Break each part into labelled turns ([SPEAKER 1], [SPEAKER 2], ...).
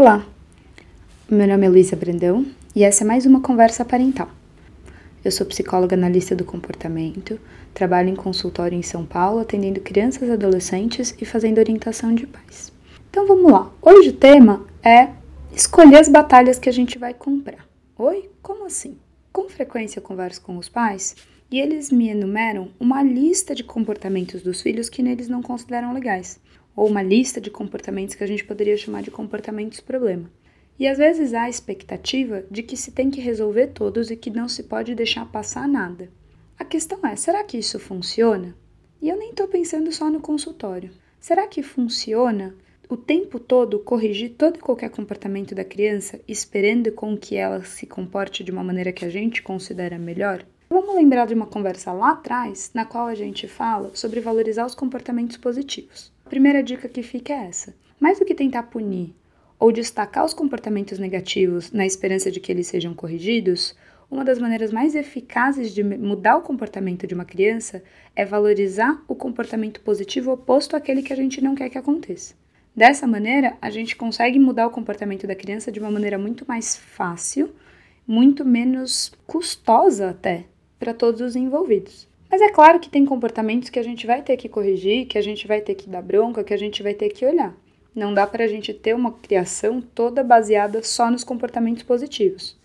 [SPEAKER 1] Olá, meu nome é Luísa Brandão e essa é mais uma conversa parental. Eu sou psicóloga analista do comportamento, trabalho em consultório em São Paulo atendendo crianças adolescentes e fazendo orientação de pais. Então vamos lá, hoje o tema é escolher as batalhas que a gente vai comprar. Oi? Como assim? Com frequência eu converso com os pais e eles me enumeram uma lista de comportamentos dos filhos que eles não consideram legais ou uma lista de comportamentos que a gente poderia chamar de comportamentos problema. E às vezes há a expectativa de que se tem que resolver todos e que não se pode deixar passar nada. A questão é: será que isso funciona? E eu nem estou pensando só no consultório. Será que funciona o tempo todo corrigir todo e qualquer comportamento da criança, esperando com que ela se comporte de uma maneira que a gente considera melhor? Vamos lembrar de uma conversa lá atrás, na qual a gente fala sobre valorizar os comportamentos positivos. Primeira dica que fica é essa: mais do que tentar punir ou destacar os comportamentos negativos na esperança de que eles sejam corrigidos, uma das maneiras mais eficazes de mudar o comportamento de uma criança é valorizar o comportamento positivo oposto àquele que a gente não quer que aconteça. Dessa maneira, a gente consegue mudar o comportamento da criança de uma maneira muito mais fácil, muito menos custosa até para todos os envolvidos. Mas é claro que tem comportamentos que a gente vai ter que corrigir, que a gente vai ter que dar bronca, que a gente vai ter que olhar. Não dá para a gente ter uma criação toda baseada só nos comportamentos positivos.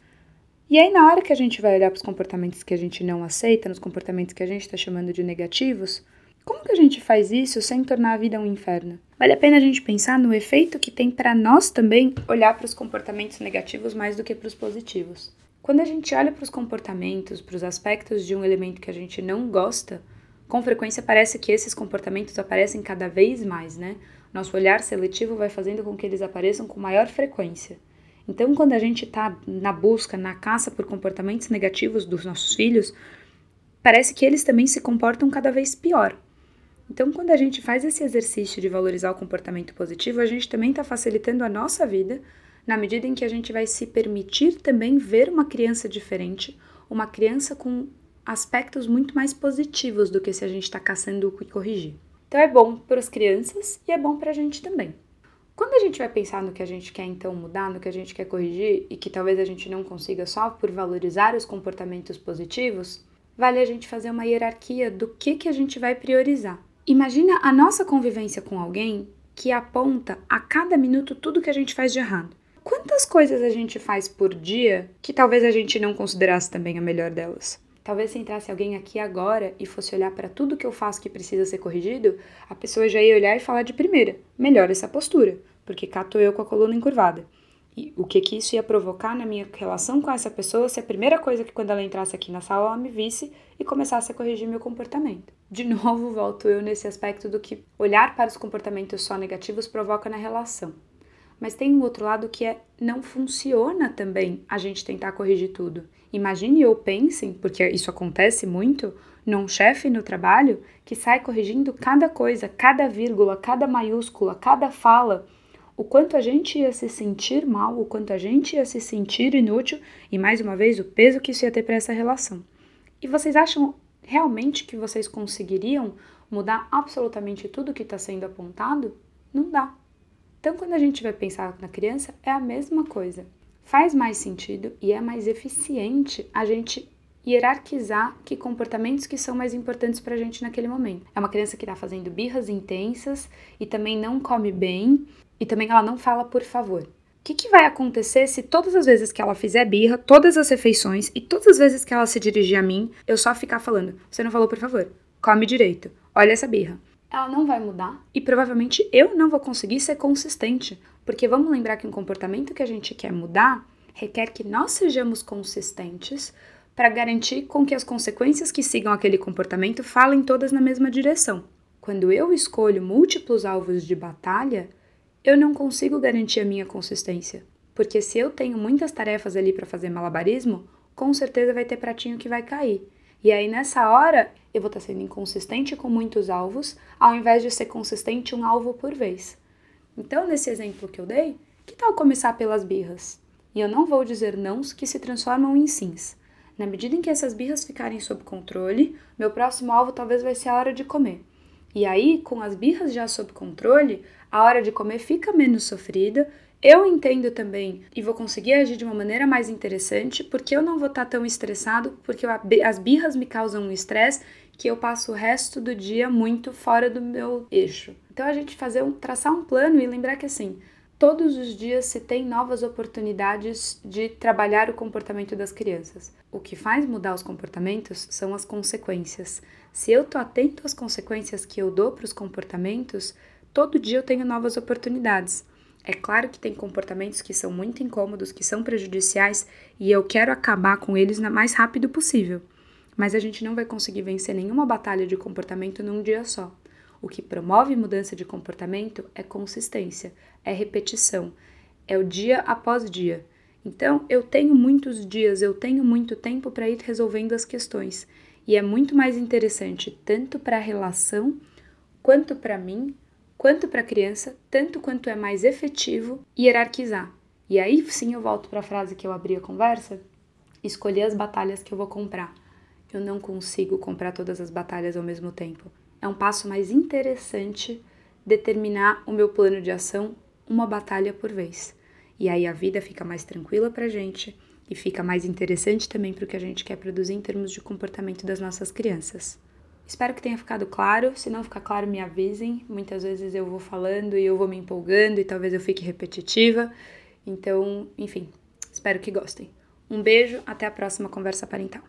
[SPEAKER 1] E aí, na hora que a gente vai olhar para os comportamentos que a gente não aceita, nos comportamentos que a gente está chamando de negativos, como que a gente faz isso sem tornar a vida um inferno? Vale a pena a gente pensar no efeito que tem para nós também olhar para os comportamentos negativos mais do que para os positivos. Quando a gente olha para os comportamentos, para os aspectos de um elemento que a gente não gosta, com frequência parece que esses comportamentos aparecem cada vez mais, né? Nosso olhar seletivo vai fazendo com que eles apareçam com maior frequência. Então, quando a gente está na busca, na caça por comportamentos negativos dos nossos filhos, parece que eles também se comportam cada vez pior. Então, quando a gente faz esse exercício de valorizar o comportamento positivo, a gente também está facilitando a nossa vida na medida em que a gente vai se permitir também ver uma criança diferente, uma criança com aspectos muito mais positivos do que se a gente está caçando o que corrigir. Então é bom para as crianças e é bom para a gente também. Quando a gente vai pensar no que a gente quer então mudar, no que a gente quer corrigir e que talvez a gente não consiga só por valorizar os comportamentos positivos, vale a gente fazer uma hierarquia do que, que a gente vai priorizar. Imagina a nossa convivência com alguém que aponta a cada minuto tudo que a gente faz de errado quantas coisas a gente faz por dia que talvez a gente não considerasse também a melhor delas? Talvez se entrasse alguém aqui agora e fosse olhar para tudo que eu faço que precisa ser corrigido, a pessoa já ia olhar e falar de primeira: melhor essa postura, porque cá tô eu com a coluna encurvada. E o que que isso ia provocar na minha relação com essa pessoa se a primeira coisa que quando ela entrasse aqui na sala ela me visse e começasse a corrigir meu comportamento? De novo, volto eu nesse aspecto do que olhar para os comportamentos só negativos provoca na relação. Mas tem um outro lado que é não funciona também a gente tentar corrigir tudo. Imagine ou pensem, porque isso acontece muito, num chefe no trabalho que sai corrigindo cada coisa, cada vírgula, cada maiúscula, cada fala, o quanto a gente ia se sentir mal, o quanto a gente ia se sentir inútil e, mais uma vez, o peso que isso ia ter para essa relação. E vocês acham realmente que vocês conseguiriam mudar absolutamente tudo que está sendo apontado? Não dá. Então, quando a gente vai pensar na criança, é a mesma coisa. Faz mais sentido e é mais eficiente a gente hierarquizar que comportamentos que são mais importantes para a gente naquele momento. É uma criança que está fazendo birras intensas e também não come bem e também ela não fala por favor. O que, que vai acontecer se todas as vezes que ela fizer birra, todas as refeições e todas as vezes que ela se dirigir a mim, eu só ficar falando: você não falou por favor, come direito, olha essa birra ela não vai mudar e provavelmente eu não vou conseguir ser consistente, porque vamos lembrar que um comportamento que a gente quer mudar requer que nós sejamos consistentes para garantir com que as consequências que sigam aquele comportamento falem todas na mesma direção. Quando eu escolho múltiplos alvos de batalha, eu não consigo garantir a minha consistência, porque se eu tenho muitas tarefas ali para fazer malabarismo, com certeza vai ter pratinho que vai cair. E aí nessa hora eu vou estar sendo inconsistente com muitos alvos, ao invés de ser consistente um alvo por vez. Então, nesse exemplo que eu dei, que tal começar pelas birras? E eu não vou dizer nãos que se transformam em sims. Na medida em que essas birras ficarem sob controle, meu próximo alvo talvez vai ser a hora de comer. E aí, com as birras já sob controle, a hora de comer fica menos sofrida, eu entendo também e vou conseguir agir de uma maneira mais interessante, porque eu não vou estar tão estressado, porque as birras me causam um estresse que eu passo o resto do dia muito fora do meu eixo. Então a gente fazer um, traçar um plano e lembrar que assim, todos os dias se tem novas oportunidades de trabalhar o comportamento das crianças. O que faz mudar os comportamentos são as consequências. Se eu tô atento às consequências que eu dou para os comportamentos, todo dia eu tenho novas oportunidades. É claro que tem comportamentos que são muito incômodos, que são prejudiciais e eu quero acabar com eles o mais rápido possível. Mas a gente não vai conseguir vencer nenhuma batalha de comportamento num dia só. O que promove mudança de comportamento é consistência, é repetição, é o dia após dia. Então, eu tenho muitos dias, eu tenho muito tempo para ir resolvendo as questões. E é muito mais interessante, tanto para a relação, quanto para mim, quanto para a criança, tanto quanto é mais efetivo hierarquizar. E aí sim eu volto para a frase que eu abri a conversa: escolher as batalhas que eu vou comprar. Eu não consigo comprar todas as batalhas ao mesmo tempo é um passo mais interessante determinar o meu plano de ação uma batalha por vez. E aí a vida fica mais tranquila pra gente e fica mais interessante também para o que a gente quer produzir em termos de comportamento das nossas crianças. Espero que tenha ficado claro. Se não ficar claro, me avisem. Muitas vezes eu vou falando e eu vou me empolgando e talvez eu fique repetitiva. Então, enfim, espero que gostem. Um beijo, até a próxima conversa parental.